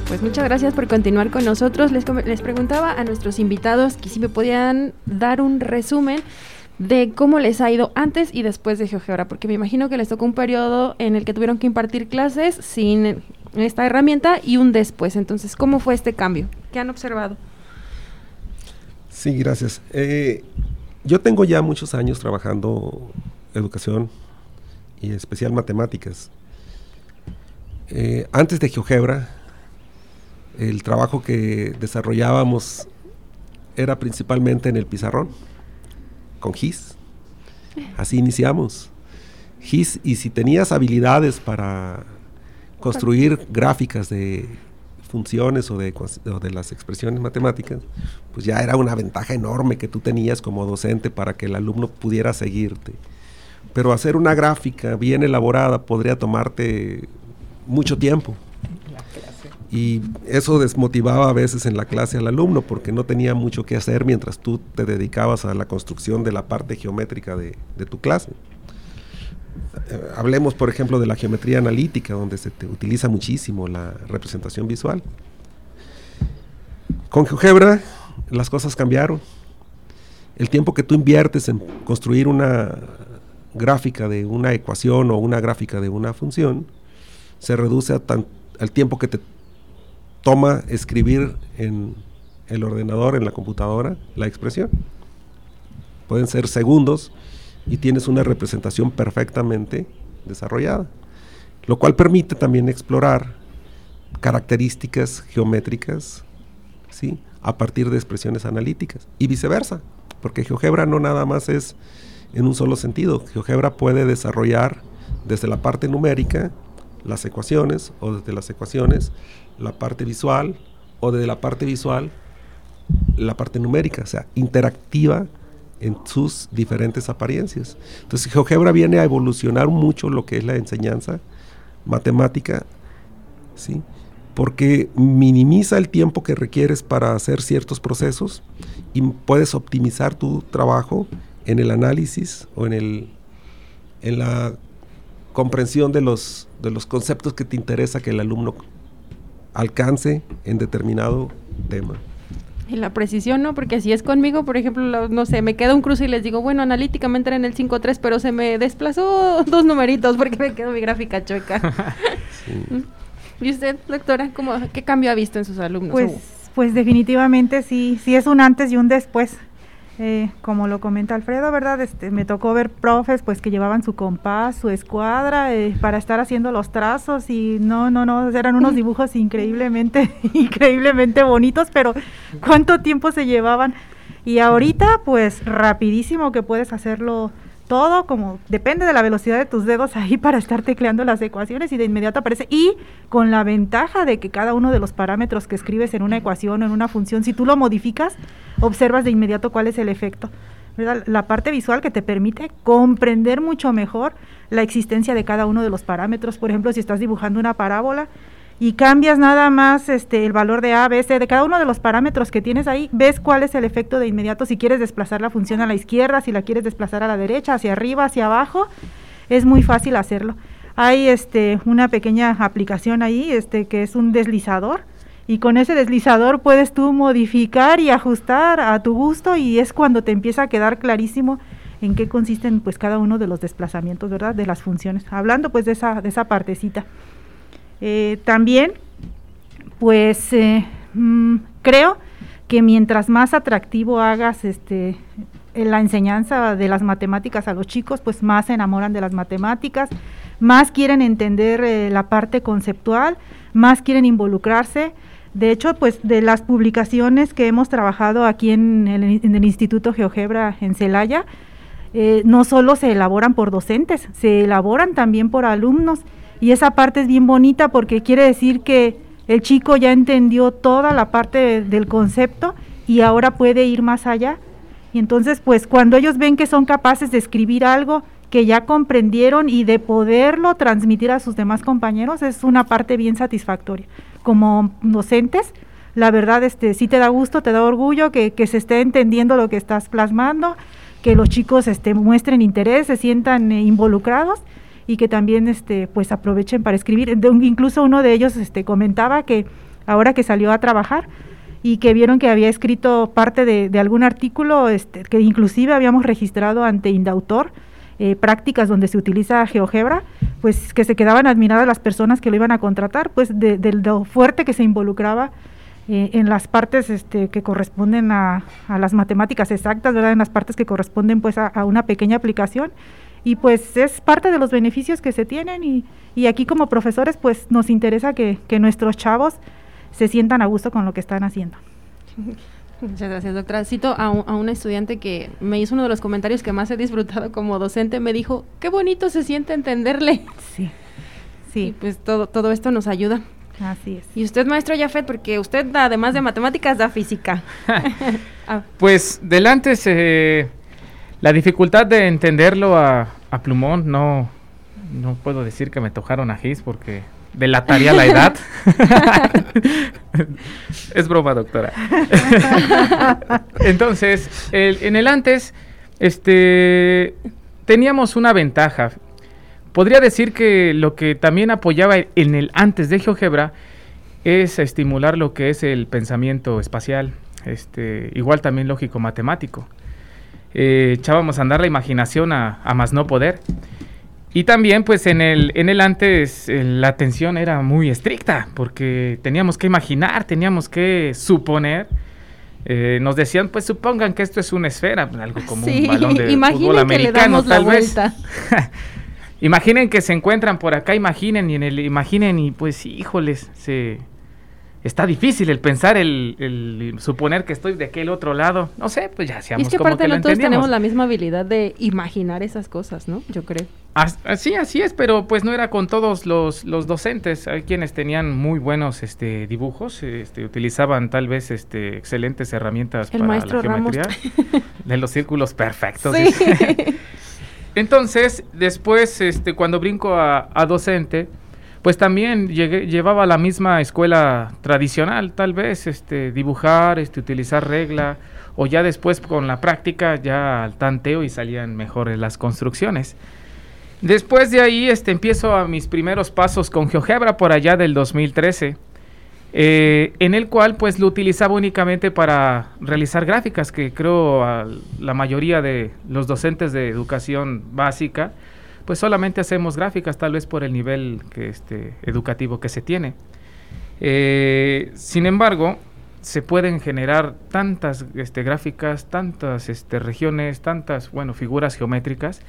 Pues muchas gracias por continuar con nosotros. Les, les preguntaba a nuestros invitados que si me podían dar un resumen de cómo les ha ido antes y después de GeoGebra, porque me imagino que les tocó un periodo en el que tuvieron que impartir clases sin esta herramienta y un después. Entonces, ¿cómo fue este cambio? ¿Qué han observado? Sí, gracias. Eh, yo tengo ya muchos años trabajando educación y especial matemáticas. Eh, antes de GeoGebra, el trabajo que desarrollábamos era principalmente en el pizarrón con GIS. Así iniciamos. GIS, y si tenías habilidades para construir gráficas de funciones o de, de, las expresiones matemáticas, pues ya era una ventaja enorme que tú tenías como docente para que el alumno pudiera seguirte. Pero hacer una gráfica bien elaborada podría tomarte mucho tiempo. Y eso desmotivaba a veces en la clase al alumno porque no tenía mucho que hacer mientras tú te dedicabas a la construcción de la parte geométrica de, tu clase. Eh, hablemos, por ejemplo, de la geometría analítica, donde se utiliza muchísimo la representación visual. Con GeoGebra las cosas cambiaron. El tiempo que tú inviertes en construir una gráfica de una ecuación o una gráfica de una función se reduce al tiempo que te toma escribir en el ordenador, en la computadora, la expresión. Pueden ser segundos y tienes una representación perfectamente desarrollada, lo cual permite también explorar características geométricas ¿sí? a partir de expresiones analíticas y viceversa, porque GeoGebra no nada más es en un solo sentido, GeoGebra puede desarrollar desde la parte numérica las ecuaciones o desde las ecuaciones la parte visual o desde la parte visual la parte numérica, o sea, interactiva en sus diferentes apariencias. Entonces, GeoGebra viene a evolucionar mucho lo que es la enseñanza matemática, ¿sí? porque minimiza el tiempo que requieres para hacer ciertos procesos y puedes optimizar tu trabajo en el análisis o en, el, en la comprensión de los, de los conceptos que te interesa que el alumno alcance en determinado tema. Y la precisión, ¿no? Porque si es conmigo, por ejemplo, no sé, me queda un cruce y les digo, bueno, analíticamente era en el 5.3, pero se me desplazó [LAUGHS] dos numeritos porque me quedó mi gráfica chueca. [LAUGHS] ¿Y usted, doctora, cómo, qué cambio ha visto en sus alumnos? Pues, pues definitivamente sí, sí es un antes y un después. Eh, como lo comenta Alfredo, ¿verdad? Este, me tocó ver profes pues que llevaban su compás, su escuadra eh, para estar haciendo los trazos y no, no, no, eran unos dibujos increíblemente, [LAUGHS] increíblemente bonitos, pero ¿cuánto tiempo se llevaban? Y ahorita pues rapidísimo que puedes hacerlo todo como depende de la velocidad de tus dedos ahí [LAUGHS] para estar tecleando las ecuaciones y de inmediato aparece y con la ventaja de que cada uno de los parámetros que escribes en una ecuación o en una función, si tú lo modificas, observas de inmediato cuál es el efecto. La parte visual que te permite comprender mucho mejor la existencia de cada uno de los parámetros. Por ejemplo, si estás dibujando una parábola, y cambias nada más este, el valor de A, B, C, de cada uno de los parámetros que tienes ahí, ves cuál es el efecto de inmediato si quieres desplazar la función a la izquierda, si la quieres desplazar a la derecha, hacia arriba, hacia abajo, es muy fácil hacerlo. Hay este, una pequeña aplicación ahí este, que es un deslizador y con ese deslizador puedes tú modificar y ajustar a tu gusto y es cuando te empieza a quedar clarísimo en qué consisten pues cada uno de los desplazamientos, ¿verdad? De las funciones. Hablando pues de esa, de esa partecita. Eh, también, pues eh, mm, creo que mientras más atractivo hagas este, la enseñanza de las matemáticas a los chicos, pues más se enamoran de las matemáticas, más quieren entender eh, la parte conceptual, más quieren involucrarse. De hecho, pues de las publicaciones que hemos trabajado aquí en el, en el Instituto GeoGebra en Celaya, no solo se elaboran por docentes, se elaboran también por alumnos y esa parte es bien bonita porque quiere decir que el chico ya entendió toda la parte del concepto y ahora puede ir más allá. Y entonces, pues cuando ellos ven que son capaces de escribir algo que ya comprendieron y de poderlo transmitir a sus demás compañeros es una parte bien satisfactoria. Como docentes, la verdad este sí te da gusto, te da orgullo que, se esté entendiendo lo que estás plasmando, que los chicos este, muestren interés, se sientan eh, involucrados y que también este, pues aprovechen para escribir. incluso uno de ellos este, comentaba que ahora que salió a trabajar y que vieron que había escrito parte de, algún artículo este, que inclusive habíamos registrado ante Indautor, eh, prácticas donde se utiliza GeoGebra, pues que se quedaban admiradas las personas que lo iban a contratar, pues de, lo fuerte que se involucraba eh, en las partes este, que corresponden a, las matemáticas exactas, ¿verdad? en las partes que corresponden pues a una pequeña aplicación y pues es parte de los beneficios que se tienen y, y aquí como profesores pues nos interesa que, que, nuestros chavos se sientan a gusto con lo que están haciendo. [LAUGHS] Muchas gracias, doctora. Cito a, un, a una estudiante que me hizo uno de los comentarios que más he disfrutado como docente. Me dijo, qué bonito se siente entenderle. Sí, sí. pues todo, todo esto nos ayuda. Así es. Y usted, maestro Jafet, porque usted, además de matemáticas, da física. [LAUGHS] [LAUGHS] Ah. Pues delante se la dificultad de entenderlo a, a Plumón, no, no puedo decir que me tocaron a Gis porque delataría la edad. [LAUGHS] es broma, doctora. [LAUGHS] Entonces, en el antes, este, teníamos una ventaja. Podría decir que lo que también apoyaba en el antes de GeoGebra es estimular lo que es el pensamiento espacial, este, igual también lógico matemático eh, echábamos a andar la imaginación a, más no poder. Y también, pues en el, en el antes eh, la atención era muy estricta, porque teníamos que imaginar, teníamos que suponer. Eh, nos decían, pues supongan que esto es una esfera, pues, algo como un balón de [LAUGHS] fútbol americano, tal vez. [LAUGHS] imaginen que se encuentran por acá, imaginen y en el imaginen y pues híjoles, se está difícil el pensar, el, suponer que estoy de aquel otro lado. No sé, pues ya seamos y es que aparte no todos tenemos la misma habilidad de imaginar esas cosas, ¿no? Yo creo. Así, así es, pero pues no era con todos los, los docentes. Hay quienes tenían muy buenos este, dibujos, este, utilizaban tal vez este, excelentes herramientas para la geometría. [LAUGHS] de los círculos perfectos. [LAUGHS] Entonces, después, este, cuando brinco a, a docente, pues también llevaba la misma escuela tradicional, tal vez, este, dibujar, este, utilizar regla, o ya después con la práctica ya al tanteo y salían mejores las construcciones. Después de ahí este, empiezo a mis primeros pasos con GeoGebra por allá del 2013, eh, en el cual pues lo utilizaba únicamente para realizar gráficas, que creo la mayoría de los docentes de educación básica pues solamente hacemos gráficas, tal vez por el nivel que este, educativo que se tiene. Eh, sin embargo, se pueden generar tantas este, gráficas, tantas este, regiones, tantas bueno, figuras geométricas,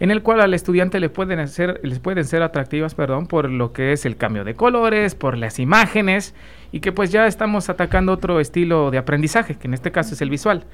en el cual al estudiante le pueden les pueden ser atractivas perdón, por lo que es el cambio de colores, por las imágenes, y que pues ya estamos atacando otro estilo de aprendizaje, que en este caso es el visual.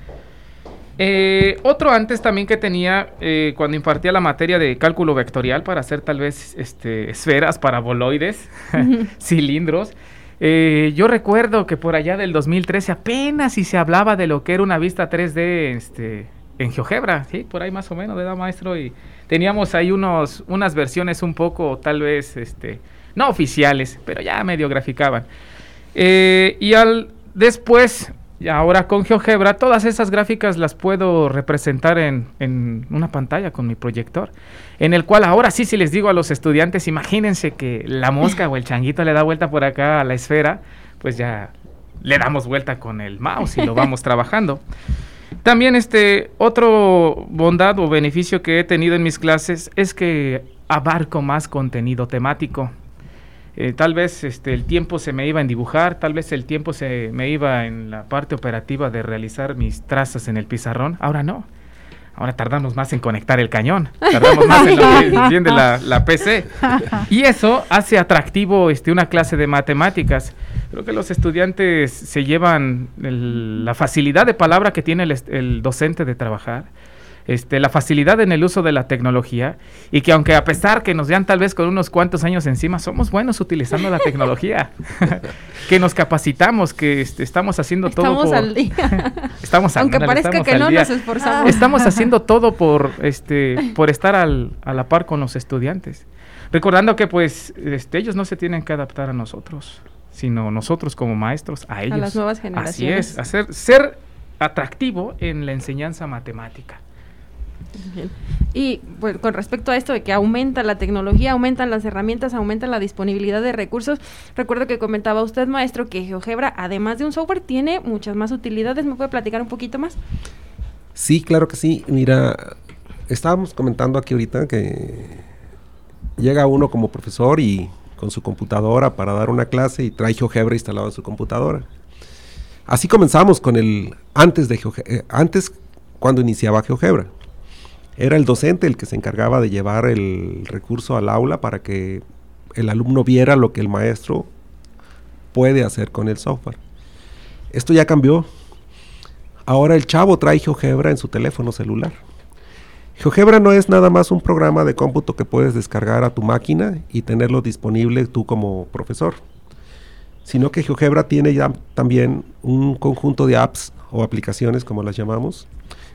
Eh, otro antes también que tenía eh, cuando impartía la materia de cálculo vectorial para hacer tal vez este, esferas, paraboloides, [LAUGHS] cilindros. Eh, yo recuerdo que por allá del 2013 apenas si se hablaba de lo que era una vista 3D este, en GeoGebra, ¿sí? por ahí más o menos, ¿verdad, maestro? Y teníamos ahí unos, unas versiones un poco, tal vez, este, no oficiales, pero ya medio graficaban. y al después y ahora con GeoGebra todas esas gráficas las puedo representar en, en, una pantalla con mi proyector, en el cual ahora sí si les digo a los estudiantes, imagínense que la mosca o el changuito le da vuelta por acá a la esfera, pues ya le damos vuelta con el mouse y lo vamos [LAUGHS] trabajando. También este otro bondad o beneficio que he tenido en mis clases es que abarco más contenido temático. Eh, tal vez este, el tiempo se me iba en dibujar, tal vez el tiempo se me iba en la parte operativa de realizar mis trazas en el pizarrón. Ahora no. Ahora tardamos más en conectar el cañón, tardamos más en lo que [LAUGHS] entiende la, PC. Y eso hace atractivo este, una clase de matemáticas. Creo que los estudiantes se llevan la facilidad de palabra que tiene el, el docente de trabajar este, la facilidad en el uso de la tecnología y que aunque a pesar que nos vean tal vez con unos cuantos años encima, somos buenos utilizando la tecnología, [LAUGHS] que nos capacitamos, que este, estamos haciendo todo por... Al día. [LAUGHS] estamos Aunque parezca que no nos esforzamos. Estamos [LAUGHS] haciendo todo por, este, por estar al, a la par con los estudiantes. Recordando que pues este, ellos no se tienen que adaptar a nosotros, sino nosotros como maestros a ellos. A las nuevas generaciones. Así es, hacer, ser atractivo en la enseñanza matemática. Y pues, con respecto a esto de que aumenta la tecnología, aumentan las herramientas, aumenta la disponibilidad de recursos, recuerdo que comentaba usted, maestro, que GeoGebra, además de un software, tiene muchas más utilidades. ¿Me puede platicar un poquito más? Sí, claro que sí. Mira, estábamos comentando aquí ahorita que llega uno como profesor y con su computadora para dar una clase y trae GeoGebra instalado en su computadora. Así comenzamos con el antes de GeoGebra, eh, antes cuando iniciaba GeoGebra. Era el docente el que se encargaba de llevar el recurso al aula para que el alumno viera lo que el maestro puede hacer con el software. Esto ya cambió. Ahora el chavo trae GeoGebra en su teléfono celular. GeoGebra no es nada más un programa de cómputo que puedes descargar a tu máquina y tenerlo disponible tú como profesor, sino que GeoGebra tiene ya también un conjunto de apps o aplicaciones, como las llamamos,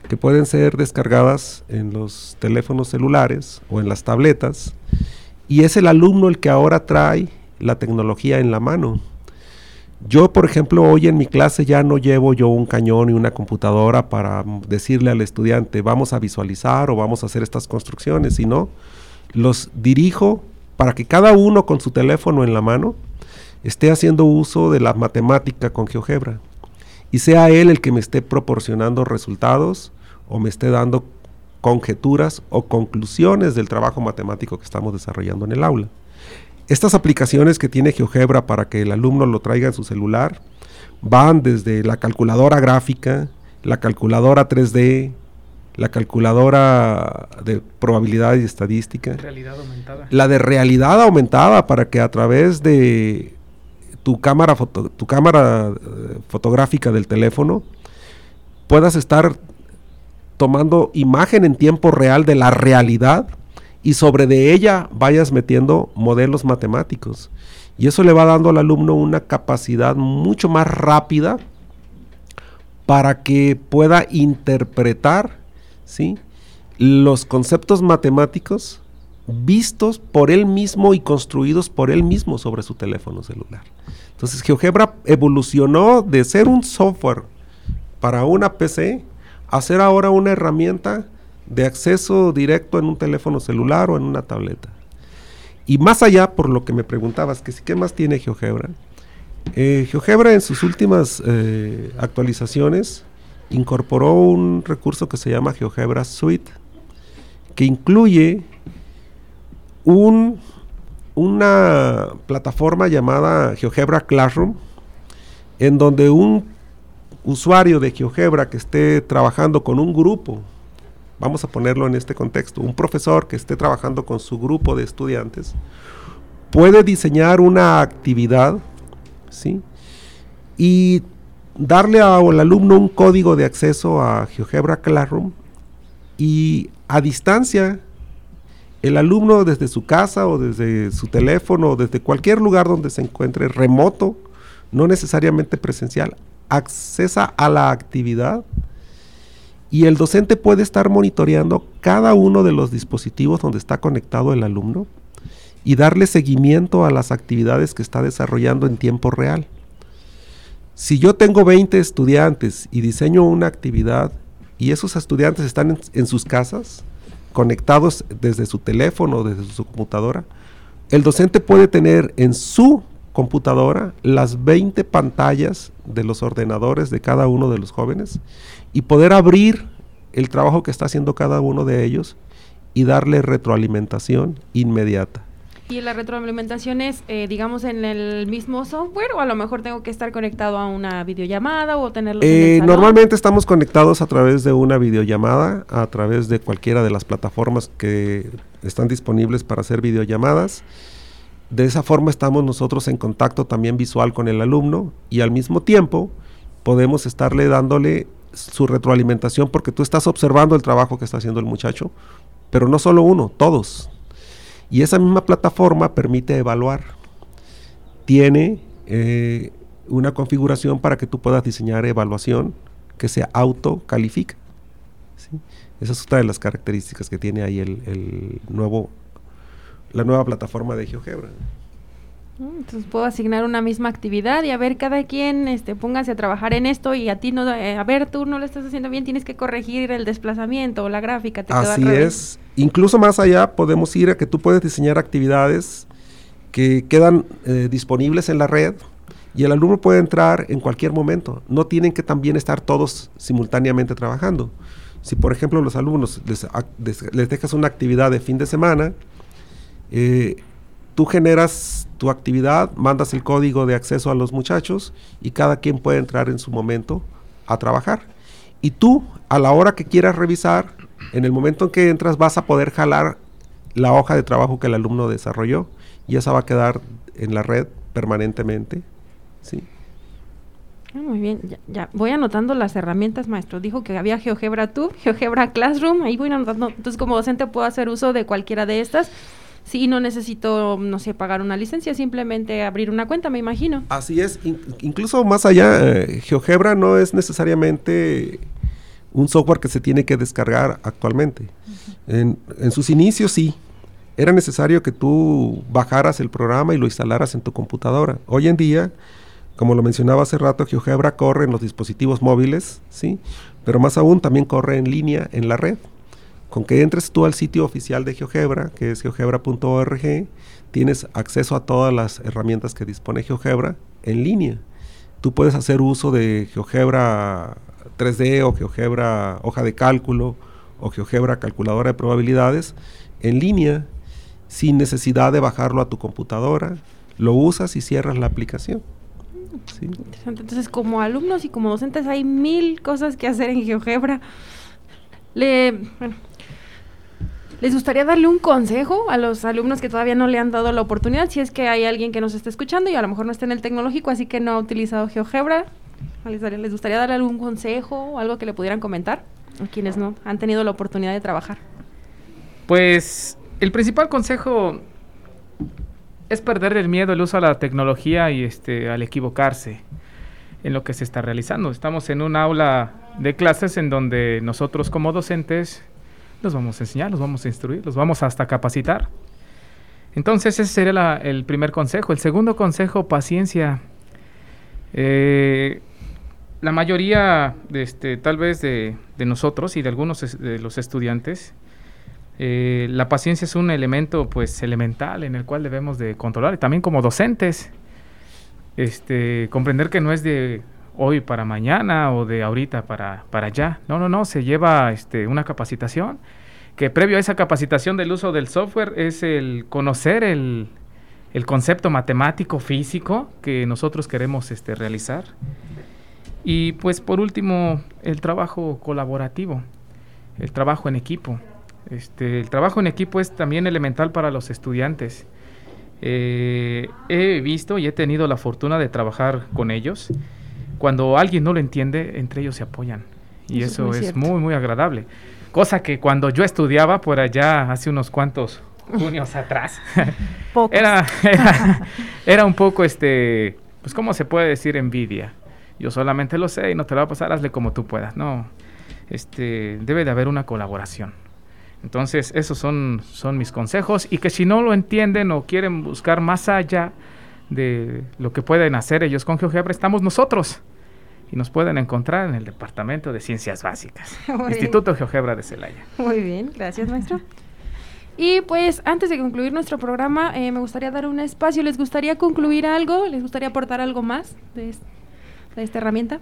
que pueden ser descargadas en los teléfonos celulares o en las tabletas, y es el alumno el que ahora trae la tecnología en la mano. Yo, por ejemplo, hoy en mi clase ya no llevo yo un cañón y una computadora para decirle al estudiante, vamos a visualizar o vamos a hacer estas construcciones, sino los dirijo para que cada uno con su teléfono en la mano esté haciendo uso de la matemática con GeoGebra y sea él el que me esté proporcionando resultados o me esté dando conjeturas o conclusiones del trabajo matemático que estamos desarrollando en el aula. Estas aplicaciones que tiene GeoGebra para que el alumno lo traiga en su celular van desde la calculadora gráfica, la calculadora 3D, la calculadora de probabilidad y estadística, la de realidad aumentada para que a través de tu cámara, tu cámara eh, fotográfica del teléfono, puedas estar tomando imagen en tiempo real de la realidad y sobre de ella vayas metiendo modelos matemáticos. Y eso le va dando al alumno una capacidad mucho más rápida para que pueda interpretar ¿sí? los conceptos matemáticos vistos por él mismo y construidos por él mismo sobre su teléfono celular. Entonces GeoGebra evolucionó de ser un software para una PC a ser ahora una herramienta de acceso directo en un teléfono celular o en una tableta. Y más allá, por lo que me preguntabas, que ¿qué más tiene GeoGebra? Eh, GeoGebra en sus últimas eh, actualizaciones incorporó un recurso que se llama GeoGebra Suite, que incluye un, una plataforma llamada GeoGebra Classroom, en donde un usuario de GeoGebra que esté trabajando con un grupo, vamos a ponerlo en este contexto, un profesor que esté trabajando con su grupo de estudiantes, puede diseñar una actividad, ¿sí? Y darle al alumno un código de acceso a GeoGebra Classroom y a distancia el alumno desde su casa o desde su teléfono o desde cualquier lugar donde se encuentre remoto, no necesariamente presencial, accesa a la actividad y el docente puede estar monitoreando cada uno de los dispositivos donde está conectado el alumno y darle seguimiento a las actividades que está desarrollando en tiempo real. Si yo tengo 20 estudiantes y diseño una actividad y esos estudiantes están en sus casas, conectados desde su teléfono, desde su computadora, el docente puede tener en su computadora las 20 pantallas de los ordenadores de cada uno de los jóvenes y poder abrir el trabajo que está haciendo cada uno de ellos y darle retroalimentación inmediata. ¿Y la retroalimentación es, eh, digamos, en el mismo software o a lo mejor tengo que estar conectado a una videollamada o tenerlo eh, Normalmente estamos conectados a través de una videollamada, a través de cualquiera de las plataformas que están disponibles para hacer videollamadas. De esa forma estamos nosotros en contacto también visual con el alumno y al mismo tiempo podemos estarle dándole su retroalimentación porque tú estás observando el trabajo que está haciendo el muchacho, pero no solo uno, todos. Y esa misma plataforma permite evaluar. Tiene eh, una configuración para que tú puedas diseñar evaluación que se autocalifica. ¿sí? Esa es otra de las características que tiene ahí el, el nuevo, la nueva plataforma de GeoGebra. Mm, entonces puedo asignar una misma actividad y a ver cada quien este póngase a trabajar en esto y a ti no eh, a ver tú no lo estás haciendo bien tienes que corregir el desplazamiento o la gráfica te así es incluso más allá podemos ir a que tú puedes diseñar actividades que quedan eh, disponibles en la red y el alumno puede entrar en cualquier momento no tienen que también estar todos simultáneamente trabajando si por ejemplo los alumnos les, dejas una actividad de fin de semana eh, tú generas tu actividad, mandas el código de acceso a los muchachos y cada quien puede entrar en su momento a trabajar. Y tú, a la hora que quieras revisar, en el momento en que entras vas a poder jalar la hoja de trabajo que el alumno desarrolló y esa va a quedar en la red permanentemente. ¿sí? Ah, muy bien, ya, voy anotando las herramientas, maestro. Dijo que había GeoGebra Tube, [LAUGHS] GeoGebra Classroom, ahí voy anotando. Entonces, como docente puedo hacer uso de cualquiera de estas Sí, no necesito, no sé, pagar una licencia, simplemente abrir una cuenta, me imagino. Así es, incluso más allá, eh, GeoGebra no es necesariamente un software que se tiene que descargar actualmente. en, en, sus inicios sí, era necesario que tú bajaras el programa y lo instalaras en tu computadora. Hoy en día, como lo mencionaba hace rato, GeoGebra corre en los dispositivos móviles, ¿sí? Pero más aún también corre en línea en la red. Con que entres tú al sitio oficial de GeoGebra, que es geogebra.org, tienes acceso a todas las herramientas que dispone GeoGebra en línea. Tú puedes hacer uso de GeoGebra 3D o GeoGebra hoja de cálculo o GeoGebra calculadora de probabilidades en línea sin necesidad de bajarlo a tu computadora. Lo usas y cierras la aplicación. Entonces, como alumnos y como docentes hay mil cosas que hacer en GeoGebra. Le, ¿Les gustaría darle un consejo a los alumnos que todavía no le han dado la oportunidad? Si es que hay alguien que nos está escuchando y a lo mejor no está en el tecnológico, así que no ha utilizado GeoGebra. ¿Les gustaría darle algún consejo o algo que le pudieran comentar a quienes no han tenido la oportunidad de trabajar? Pues el principal consejo es perder el miedo al uso a la tecnología y este al equivocarse en lo que se está realizando. Estamos en un aula de clases en donde nosotros como docentes los vamos a enseñar, los vamos a instruir, los vamos hasta capacitar. Entonces ese sería el primer consejo. El segundo consejo, paciencia. Eh, la mayoría, de este, tal vez de, nosotros y de algunos de los estudiantes, eh, la paciencia es un elemento pues elemental en el cual debemos de controlar. Y también como docentes, este, comprender que no es de hoy para mañana o de ahorita para, para allá. No, no, no, se lleva este, una capacitación que previo a esa capacitación del uso del software es el conocer el, el concepto matemático, físico que nosotros queremos este, realizar. Y pues por último, el trabajo colaborativo, el trabajo en equipo. Este, el trabajo en equipo es también elemental para los estudiantes. Eh, he visto y he tenido la fortuna de trabajar con ellos cuando alguien no lo entiende, entre ellos se apoyan. Y eso, es, muy, muy, agradable. Cosa que cuando yo estudiaba por allá hace unos cuantos junios atrás, [LAUGHS] era, [LAUGHS] era, un poco, este, pues, ¿cómo se puede decir envidia? Yo solamente lo sé y no te lo va a pasar, hazle como tú puedas. No, este, debe de haber una colaboración. Entonces, esos son, son mis consejos y que si no lo entienden o quieren buscar más allá de lo que pueden hacer ellos con GeoGebra, estamos nosotros y nos pueden encontrar en el Departamento de Ciencias Básicas, [LAUGHS] Instituto GeoGebra de Celaya. Muy bien, gracias maestro. Y pues antes de concluir nuestro programa, eh, me gustaría dar un espacio. ¿Les gustaría concluir algo? ¿Les gustaría aportar algo más de, esta herramienta?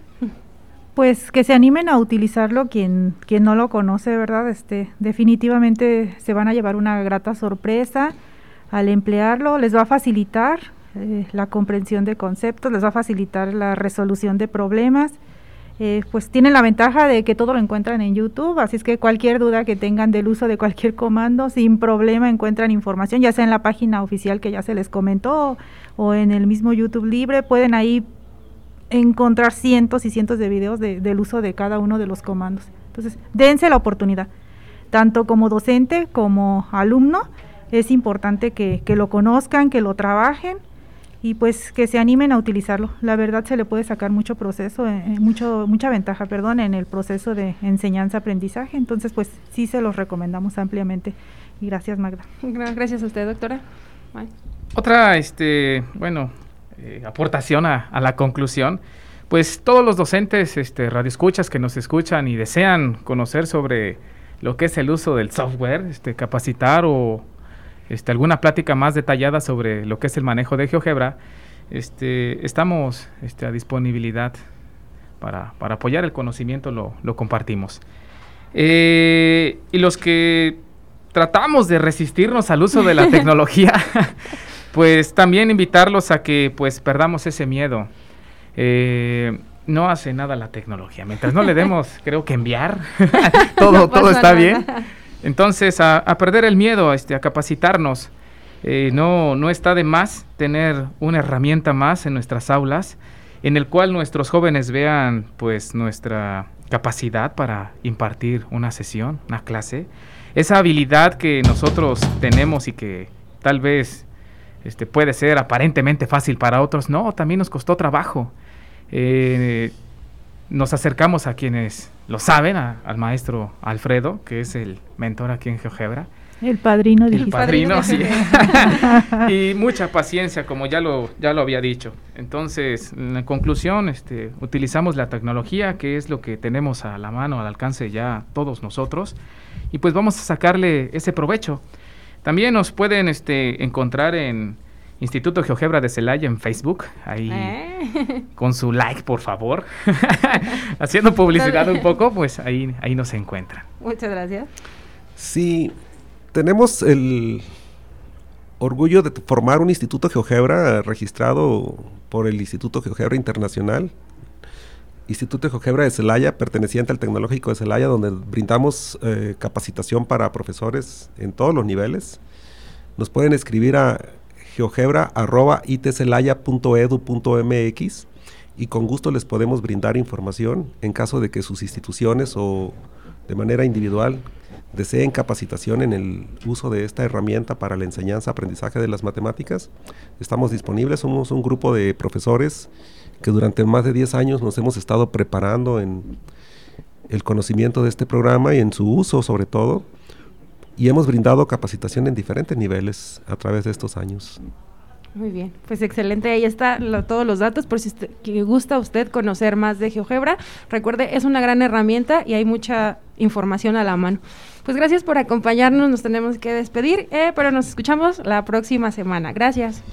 Pues que se animen a utilizarlo quien, quien no lo conoce, ¿verdad? Este, definitivamente se van a llevar una grata sorpresa al emplearlo. Les va a facilitar eh, la comprensión de conceptos, les va a facilitar la resolución de problemas. Eh, pues tienen la ventaja de que todo lo encuentran en YouTube, así es que cualquier duda que tengan del uso de cualquier comando, sin problema encuentran información, ya sea en la página oficial que ya se les comentó o en el mismo YouTube libre, pueden ahí encontrar cientos y cientos de videos del uso de cada uno de los comandos. Entonces, dense la oportunidad, tanto como docente como alumno, es importante que, que lo conozcan, que lo trabajen y pues que se animen a utilizarlo. La verdad se le puede sacar mucho proceso, eh, eh, mucho, mucha ventaja, perdón, en el proceso de enseñanza-aprendizaje. Entonces, pues sí se los recomendamos ampliamente. Y gracias, Magda. Gracias a usted, doctora. Otra, este, bueno, eh, aportación a, la conclusión. Pues todos los docentes, este, radioescuchas que nos escuchan y desean conocer sobre lo que es el uso del software, este, capacitar o este, alguna plática más detallada sobre lo que es el manejo de GeoGebra, este, estamos este, a disponibilidad para, apoyar el conocimiento, lo, compartimos. Eh, y los que tratamos de resistirnos al uso de la [LAUGHS] tecnología, pues también invitarlos a que pues perdamos ese miedo. Eh, no hace nada la tecnología. Mientras no le demos, [LAUGHS] creo que enviar, [LAUGHS] [LAUGHS] todo, todo está bien. Entonces, a, perder el miedo, este, a capacitarnos. Eh, no, no está de más tener una herramienta más en nuestras aulas en el cual nuestros jóvenes vean pues nuestra capacidad para impartir una sesión, una clase, esa habilidad que nosotros tenemos y que tal vez este, puede ser aparentemente fácil para otros, no, también nos costó trabajo. Eh, nos acercamos a quienes lo saben, al maestro Alfredo, que es el mentor aquí en GeoGebra. El padrino El padrino, sí. [LAUGHS] y mucha paciencia, como ya lo, ya lo había dicho. Entonces, en conclusión, este, utilizamos la tecnología, que es lo que tenemos a la mano, al alcance ya todos nosotros, y pues vamos a sacarle ese provecho. También nos pueden este, encontrar en Instituto GeoGebra de Celaya en Facebook, ahí eh. [LAUGHS] con su like, por favor. [LAUGHS] Haciendo publicidad un poco, pues ahí, ahí nos encuentran. Muchas gracias. Sí, tenemos el orgullo de formar un Instituto GeoGebra registrado por el Instituto GeoGebra Internacional. Instituto GeoGebra de Celaya, perteneciente al Tecnológico de Celaya, donde brindamos eh, capacitación para profesores en todos los niveles. Nos pueden escribir a geogebra.itcelaya.edu.mx y con gusto les podemos brindar información en caso de que sus instituciones o de manera individual deseen capacitación en el uso de esta herramienta para la enseñanza, aprendizaje de las matemáticas. Estamos disponibles, somos un grupo de profesores que durante más de 10 años nos hemos estado preparando en el conocimiento de este programa y en su uso sobre todo y hemos brindado capacitación en diferentes niveles a través de estos años. Muy bien, pues excelente, ahí están todos los datos por si que gusta usted conocer más de GeoGebra. Recuerde, es una gran herramienta y hay mucha información a la mano. Pues gracias por acompañarnos, nos tenemos que despedir, eh, pero nos escuchamos la próxima semana. Gracias.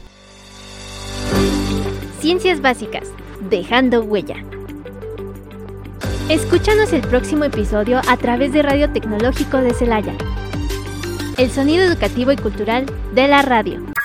Ciencias básicas, dejando huella. Escúchanos el próximo episodio a través de Radio Tecnológico de Celaya el sonido educativo y cultural de la radio.